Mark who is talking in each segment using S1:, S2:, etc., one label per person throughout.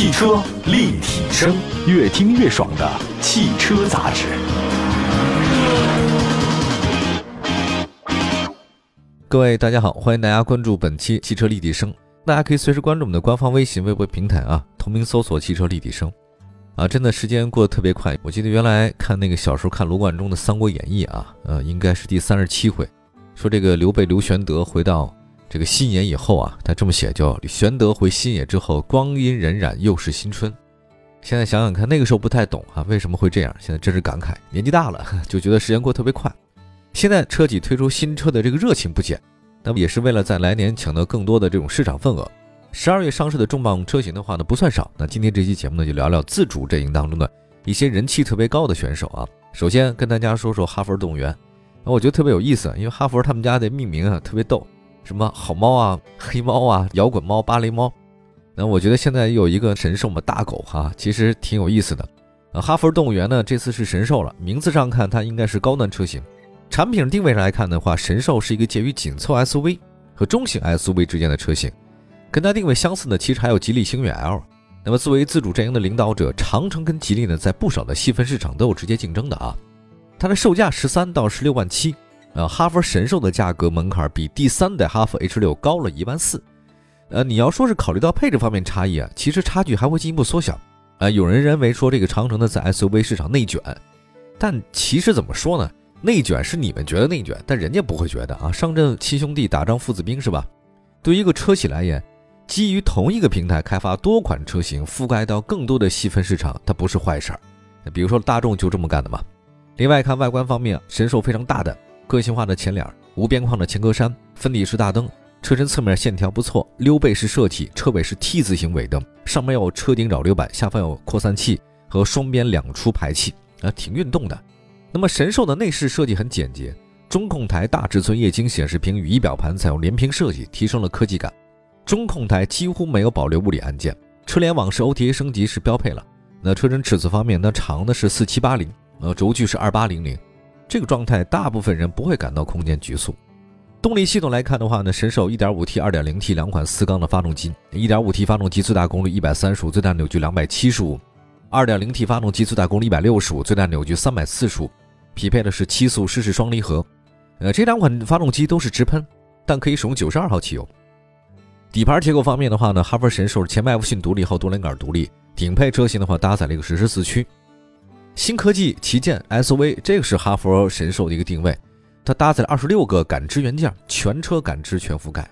S1: 汽车立体声，越听越爽的汽车杂志。
S2: 各位大家好，欢迎大家关注本期汽车立体声。大家可以随时关注我们的官方微信、微博平台啊，同名搜索“汽车立体声”。啊，真的时间过得特别快。我记得原来看那个小时候看罗贯中的《三国演义》啊，呃，应该是第三十七回，说这个刘备刘玄德回到。这个新野以后啊，他这么写叫玄德回新野之后，光阴荏苒，又是新春。现在想想看，那个时候不太懂啊，为什么会这样？现在真是感慨，年纪大了就觉得时间过特别快。现在车企推出新车的这个热情不减，那么也是为了在来年抢到更多的这种市场份额。十二月上市的重磅车型的话呢，不算少。那今天这期节目呢，就聊聊自主阵营当中的一些人气特别高的选手啊。首先跟大家说说哈佛动物园，我觉得特别有意思，因为哈佛他们家的命名啊特别逗。什么好猫啊，黑猫啊，摇滚猫，芭蕾猫。那我觉得现在有一个神兽嘛，大狗哈，其实挺有意思的。呃，哈佛动物园呢，这次是神兽了。名字上看，它应该是高端车型。产品定位上来看的话，神兽是一个介于紧凑 SUV 和中型 SUV 之间的车型。跟它定位相似呢，其实还有吉利星越 L。那么作为自主阵营的领导者，长城跟吉利呢，在不少的细分市场都有直接竞争的啊。它的售价十三到十六万七。呃，哈弗神兽的价格门槛比第三代哈弗 H 六高了一万四。呃，你要说是考虑到配置方面差异啊，其实差距还会进一步缩小。啊，有人认为说这个长城呢在 SUV 市场内卷，但其实怎么说呢？内卷是你们觉得内卷，但人家不会觉得啊。上阵七兄弟打仗父子兵是吧？对于一个车企来言，基于同一个平台开发多款车型，覆盖到更多的细分市场，它不是坏事儿。比如说大众就这么干的嘛。另外看外观方面，神兽非常大胆。个性化的前脸，无边框的前格栅，分体式大灯，车身侧面线条不错，溜背式设计，车尾是 T 字形尾灯，上面有车顶扰流板，下方有扩散器和双边两出排气，啊，挺运动的。那么神兽的内饰设计很简洁，中控台大尺寸液晶显示屏与仪表盘采用连屏设计，提升了科技感。中控台几乎没有保留物理按键，车联网是 OTA 升级是标配了。那车身尺寸方面，那长的是四七八零，呃，轴距是二八零零。这个状态，大部分人不会感到空间局促。动力系统来看的话呢，神兽 1.5T、2.0T 两款四缸的发动机，1.5T 发动机最大功率135，最大扭矩 275；2.0T 发动机最大功率165，最大扭矩345，匹配的是七速湿式双离合。呃，这两款发动机都是直喷，但可以使用92号汽油。底盘结构方面的话呢，哈弗神兽前麦弗逊独立，后多连杆独立。顶配车型的话，搭载了一个实时四驱。新科技旗舰 SUV，这个是哈弗神兽的一个定位，它搭载了二十六个感知元件，全车感知全覆盖，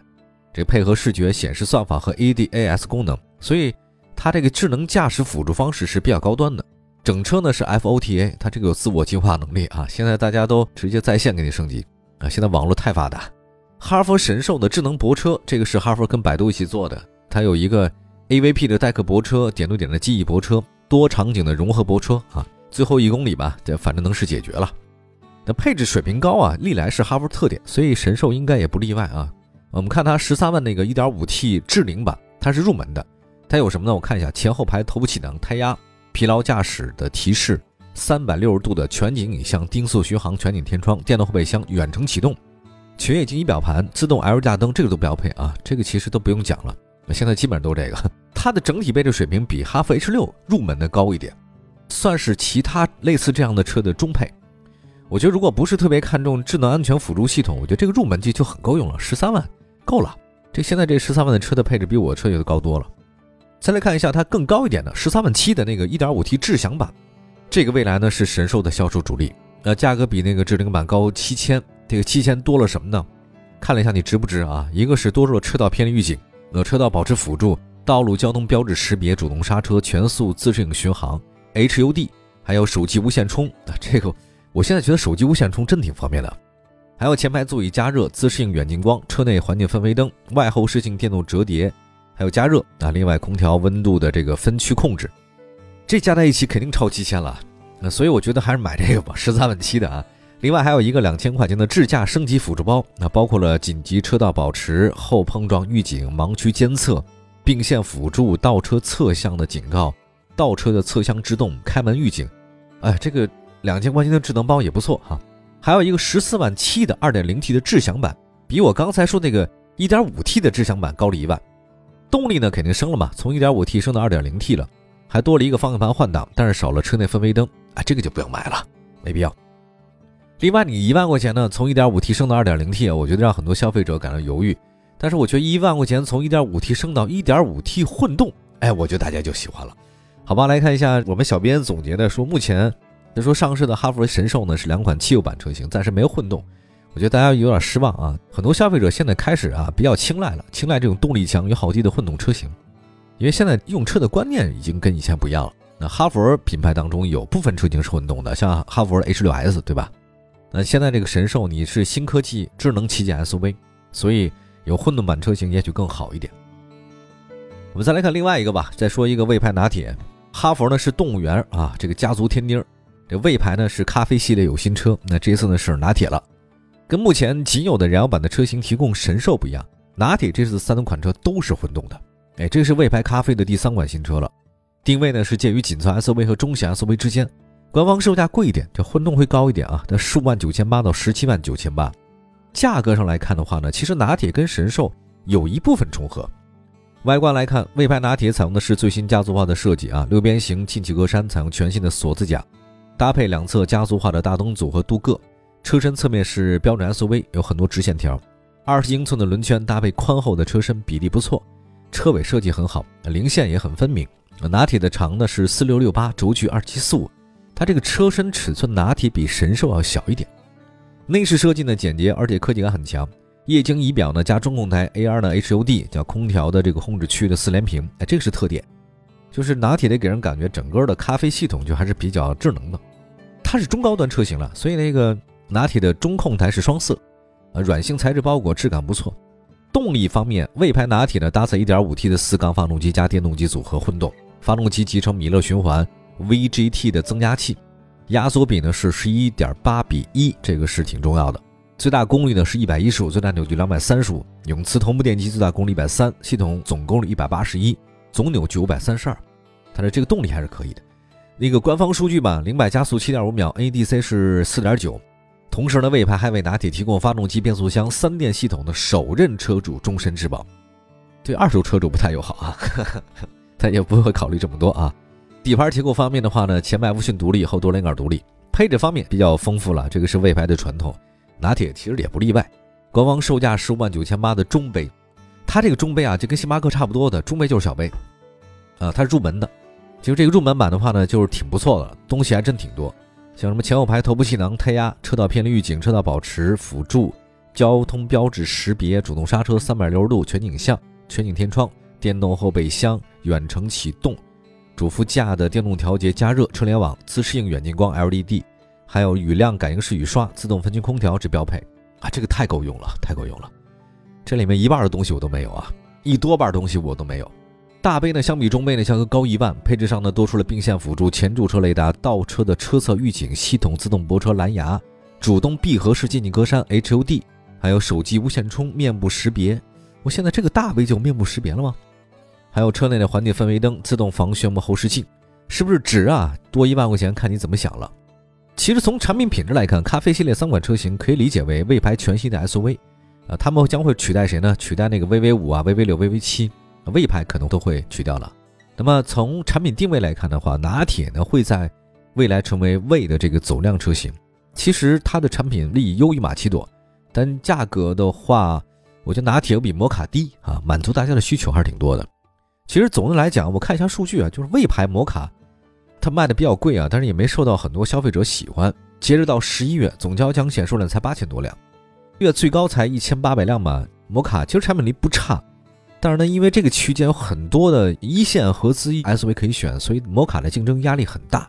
S2: 这配合视觉显示算法和 ADAS 功能，所以它这个智能驾驶辅助方式是比较高端的。整车呢是 FOTA，它这个有自我进化能力啊。现在大家都直接在线给你升级啊，现在网络太发达。哈弗神兽的智能泊车，这个是哈弗跟百度一起做的，它有一个 AVP 的代客泊车，点对点的记忆泊车，多场景的融合泊车啊。最后一公里吧，这反正能是解决了。那配置水平高啊，历来是哈弗特点，所以神兽应该也不例外啊。我们看它十三万那个 1.5T 智领版，它是入门的。它有什么呢？我看一下，前后排头部气囊、胎压、疲劳驾驶的提示、三百六十度的全景影像、定速巡航、全景天窗、电动后备箱、远程启动、全液晶仪表盘、自动 LED 灯，这个都标配啊。这个其实都不用讲了，现在基本上都是这个。它的整体配置水平比哈弗 H6 入门的高一点。算是其他类似这样的车的中配，我觉得如果不是特别看重智能安全辅助系统，我觉得这个入门级就很够用了，十三万够了。这现在这十三万的车的配置比我车也高多了。再来看一下它更高一点的十三万七的那个 1.5T 智享版，这个未来呢是神兽的销售主力，呃，价格比那个智领版高七千，这个七千多了什么呢？看了一下你值不值啊？一个是多了车道偏离预警、呃车道保持辅助、道路交通标志识别、主动刹车、全速自适应巡航。HUD，还有手机无线充啊，这个我现在觉得手机无线充真挺方便的。还有前排座椅加热、自适应远近光、车内环境氛围灯、外后视镜电动折叠，还有加热啊。另外空调温度的这个分区控制，这加在一起肯定超七千了。那所以我觉得还是买这个吧，十三万七的啊。另外还有一个两千块钱的智驾升级辅助包，那包括了紧急车道保持、后碰撞预警、盲区监测、并线辅助、倒车侧向的警告。倒车的侧箱制动、开门预警，哎，这个两千块钱的智能包也不错哈。还有一个十四万七的二点零 T 的智享版，比我刚才说那个一点五 T 的智享版高了一万。动力呢肯定升了嘛，从 1.5T 升到 2.0T 了，还多了一个方向盘换挡，但是少了车内氛围灯啊，这个就不用买了，没必要。另外，你一万块钱呢，从 1.5T 升到 2.0T 啊，我觉得让很多消费者感到犹豫。但是我觉得一万块钱从 1.5T 升到 1.5T 混动，哎，我觉得大家就喜欢了。好吧，来看一下我们小编总结的说，目前他说上市的哈弗神兽呢是两款汽油版车型，暂时没有混动。我觉得大家有点失望啊，很多消费者现在开始啊比较青睐了，青睐这种动力强、油耗低的混动车型，因为现在用车的观念已经跟以前不一样了。那哈弗品牌当中有部分车型是混动的，像哈弗 H6S，对吧？那现在这个神兽你是新科技智能旗舰 SUV，所以有混动版车型也许更好一点。我们再来看另外一个吧，再说一个魏牌拿铁。哈佛呢是动物园啊，这个家族天丁。这魏牌呢是咖啡系列有新车，那这次呢是拿铁了。跟目前仅有的燃油版的车型提供神兽不一样，拿铁这次三款车都是混动的。哎，这是魏牌咖啡的第三款新车了，定位呢是介于紧凑 SUV 和中型 SUV 之间。官方售价贵一点，这混动会高一点啊，在十五万九千八到十七万九千八。价格上来看的话呢，其实拿铁跟神兽有一部分重合。外观来看，魏牌拿铁采用的是最新家族化的设计啊，六边形进气格栅采用全新的锁子甲，搭配两侧家族化的大灯组和镀铬。车身侧面是标准 SUV，有很多直线条，二十英寸的轮圈搭配宽厚的车身，比例不错。车尾设计很好，零线也很分明。拿铁的长呢是四六六八，轴距二七四五。它这个车身尺寸，拿铁比神兽要小一点。内饰设计呢简洁，而且科技感很强。液晶仪表呢加中控台，AR 呢 HUD 叫空调的这个控制区的四连屏，哎，这个是特点。就是拿铁的给人感觉整个的咖啡系统就还是比较智能的。它是中高端车型了，所以那个拿铁的中控台是双色，呃，软性材质包裹，质感不错。动力方面，魏牌拿铁呢搭载 1.5T 的四缸发动机加电动机组合混动，发动机集成米勒循环。VGT 的增压器，压缩比呢是十一点八比一，这个是挺重要的。最大功率呢是一百一十五，最大扭矩两百三十五。永磁同步电机最大功率一百三，系统总功率一百八十一，总扭矩五百三十二。它的这个动力还是可以的。那个官方数据吧，零百加速七点五秒，NEDC 是四点九。同时呢，魏牌还为拿铁提供发动机、变速箱三电系统的首任车主终身质保，对二手车主不太友好啊，他也不会考虑这么多啊。底盘结构方面的话呢，前麦弗逊独立，后多连杆独立。配置方面比较丰富了，这个是魏牌的传统，拿铁其实也不例外。官方售价十五万九千八的中杯，它这个中杯啊，就跟星巴克差不多的中杯就是小杯，啊，它是入门的。其实这个入门版的话呢，就是挺不错的，东西还真挺多，像什么前后排头部气囊、胎压、车道偏离预警、车道保持辅助、交通标志识别、主动刹车、三百六十度全景像、全景天窗、电动后备箱、远程启动。主副驾的电动调节加热、车联网、自适应远近光 LED，还有雨量感应式雨刷、自动分区空调这标配啊，这个太够用了，太够用了。这里面一半的东西我都没有啊，一多半东西我都没有。大杯呢，相比中杯呢，价格高一万。配置上呢，多出了并线辅助、前驻车雷达、倒车的车侧预警系统、自动泊车蓝牙、主动闭合式进气格栅 HUD，还有手机无线充、面部识别。我现在这个大杯就面部识别了吗？还有车内的环境氛围灯、自动防眩目后视镜，是不是值啊？多一万块钱，看你怎么想了。其实从产品品质来看，咖啡系列三款车型可以理解为魏牌全新的 SUV，啊，他们将会取代谁呢？取代那个 VV 五啊、VV 六、VV 七，魏牌可能都会取掉了。那么从产品定位来看的话，拿铁呢会在未来成为魏的这个走量车型。其实它的产品力优于马奇朵，但价格的话，我觉得拿铁比摩卡低啊，满足大家的需求还是挺多的。其实总的来讲，我看一下数据啊，就是魏牌摩卡，它卖的比较贵啊，但是也没受到很多消费者喜欢。截止到十一月，总交强险数量才八千多辆，月最高才一千八百辆嘛。摩卡其实产品力不差，但是呢，因为这个区间有很多的一线合资 SUV 可以选，所以摩卡的竞争压力很大。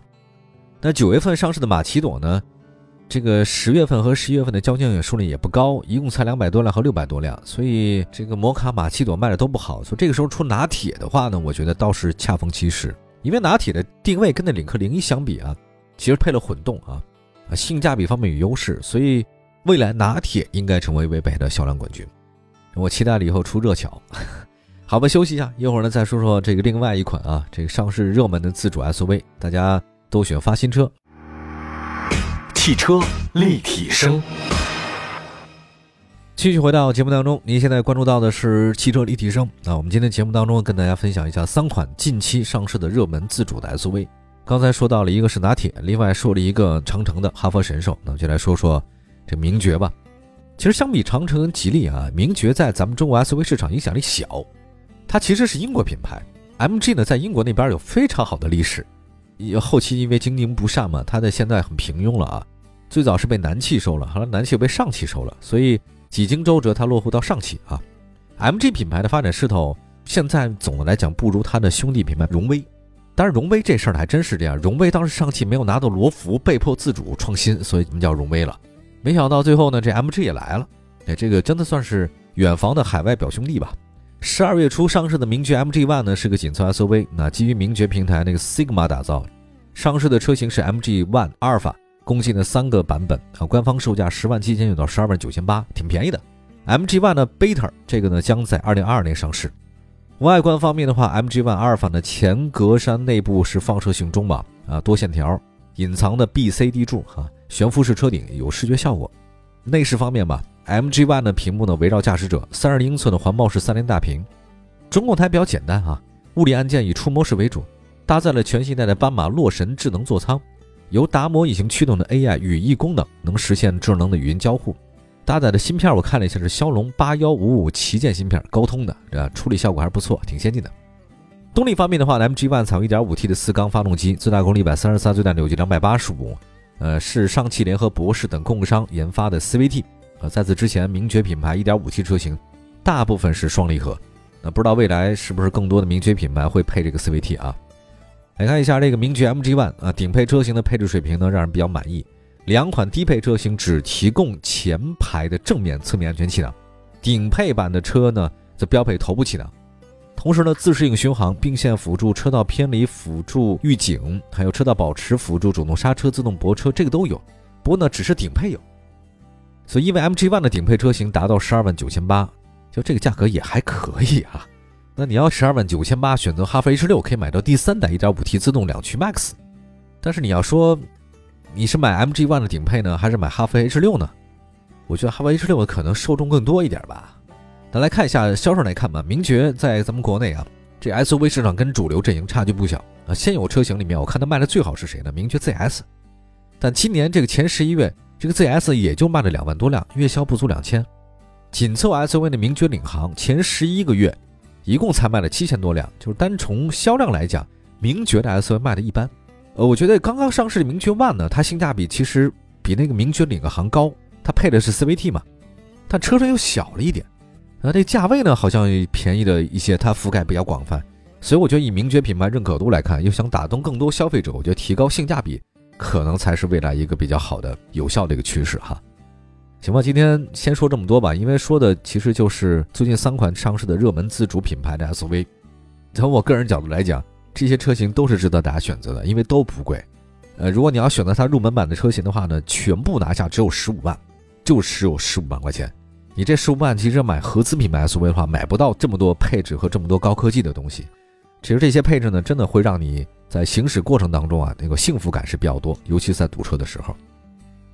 S2: 那九月份上市的马奇朵呢？这个十月份和十一月份的交强险数量也不高，一共才两百多辆和六百多辆，所以这个摩卡、马奇朵卖的都不好。所以这个时候出拿铁的话呢，我觉得倒是恰逢其时，因为拿铁的定位跟那领克零一相比啊，其实配了混动啊，啊性价比方面有优势，所以未来拿铁应该成为魏北的销量冠军。我期待了以后出热巧。好吧，休息一下，一会儿呢再说说这个另外一款啊，这个上市热门的自主 SUV，大家都喜欢发新车。
S1: 汽车立体声，
S2: 继续回到节目当中，您现在关注到的是汽车立体声。那我们今天节目当中跟大家分享一下三款近期上市的热门自主的 SUV。刚才说到了一个是拿铁，另外说了一个长城的哈弗神兽。那我就来说说这名爵吧。其实相比长城、吉利啊，名爵在咱们中国 SUV 市场影响力小。它其实是英国品牌，MG 呢在英国那边有非常好的历史。后期因为经营不善嘛，它的现在很平庸了啊。最早是被南汽收了，后来南汽又被上汽收了，所以几经周折，它落户到上汽啊。MG 品牌的发展势头，现在总的来讲不如它的兄弟品牌荣威。但是荣威这事儿还真是这样，荣威当时上汽没有拿到罗孚，被迫自主创新，所以我们叫荣威了。没想到最后呢，这 MG 也来了，哎，这个真的算是远房的海外表兄弟吧。十二月初上市的名爵 MG One 呢，是个紧凑 SUV，那基于名爵平台那个 Sigma 打造，上市的车型是 MG One 阿尔法。共计的三个版本啊，官方售价十万七千九到十二万九千八，挺便宜的。MG One 的 Beta 这个呢，将在二零二二年上市。外观方面的话，MG One 阿尔法的前格栅内部是放射性中网啊，多线条，隐藏的 BCD 柱哈，悬浮式车顶有视觉效果。内饰方面吧，MG One 的屏幕呢围绕驾驶者，三十英寸的环抱式三联大屏。中控台比较简单啊，物理按键以触摸式为主，搭载了全新一代的斑马洛神智能座舱。由达摩引擎驱动的 AI 语义功能，能实现智能的语音交互。搭载的芯片我看了一下，是骁龙八幺五五旗舰芯片，高通的，啊，处理效果还是不错，挺先进的。动力方面的话，MG One 采用 1.5T 的四缸发动机，最大功率一百三十三，最大扭矩两百八十五。呃，是上汽联合博世等供应商研发的 CVT。呃，在此之前，名爵品牌 1.5T 车型大部分是双离合。那不知道未来是不是更多的名爵品牌会配这个 CVT 啊？来看一下这个名爵 MG One 啊，顶配车型的配置水平呢，让人比较满意。两款低配车型只提供前排的正面、侧面安全气囊，顶配版的车呢则标配头部气囊。同时呢，自适应巡航、并线辅助、车道偏离辅助预警，还有车道保持辅助、主动刹车、自动泊车，这个都有。不过呢，只是顶配有。所以，因为 MG One 的顶配车型达到十二万九千八，就这个价格也还可以啊。那你要十二万九千八选择哈弗 H 六，可以买到第三代一点五 T 自动两驱 Max。但是你要说你是买 MG One 的顶配呢，还是买哈弗 H 六呢？我觉得哈弗 H 六可能受众更多一点吧。咱来看一下销售来看吧。名爵在咱们国内啊，这 SUV 市场跟主流阵营差距不小啊。现有车型里面，我看它卖的最好是谁呢？名爵 ZS。但今年这个前十一月，这个 ZS 也就卖了两万多辆，月销不足两千。紧凑 SUV 的名爵领航，前十一个月。一共才卖了七千多辆，就是单从销量来讲，名爵的 SUV 卖的一般。呃，我觉得刚刚上市的名爵 One 呢，它性价比其实比那个名爵领航高，它配的是 CVT 嘛，但车身又小了一点。呃，这价位呢好像便宜了一些，它覆盖比较广泛，所以我觉得以名爵品牌认可度来看，又想打动更多消费者，我觉得提高性价比可能才是未来一个比较好的、有效的一个趋势哈。行吧，今天先说这么多吧，因为说的其实就是最近三款上市的热门自主品牌的 SUV。从我个人角度来讲，这些车型都是值得大家选择的，因为都不贵。呃，如果你要选择它入门版的车型的话呢，全部拿下只有十五万，就只有十五万块钱。你这十五万其实买合资品牌 SUV 的话，买不到这么多配置和这么多高科技的东西。其实这些配置呢，真的会让你在行驶过程当中啊，那个幸福感是比较多，尤其在堵车的时候。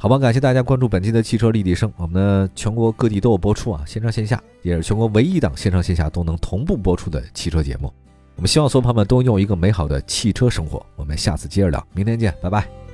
S2: 好吧，感谢大家关注本期的汽车立体声。我们的全国各地都有播出啊，线上线下也是全国唯一档线上线下都能同步播出的汽车节目。我们希望所有朋友们都拥有一个美好的汽车生活。我们下次接着聊，明天见，拜拜。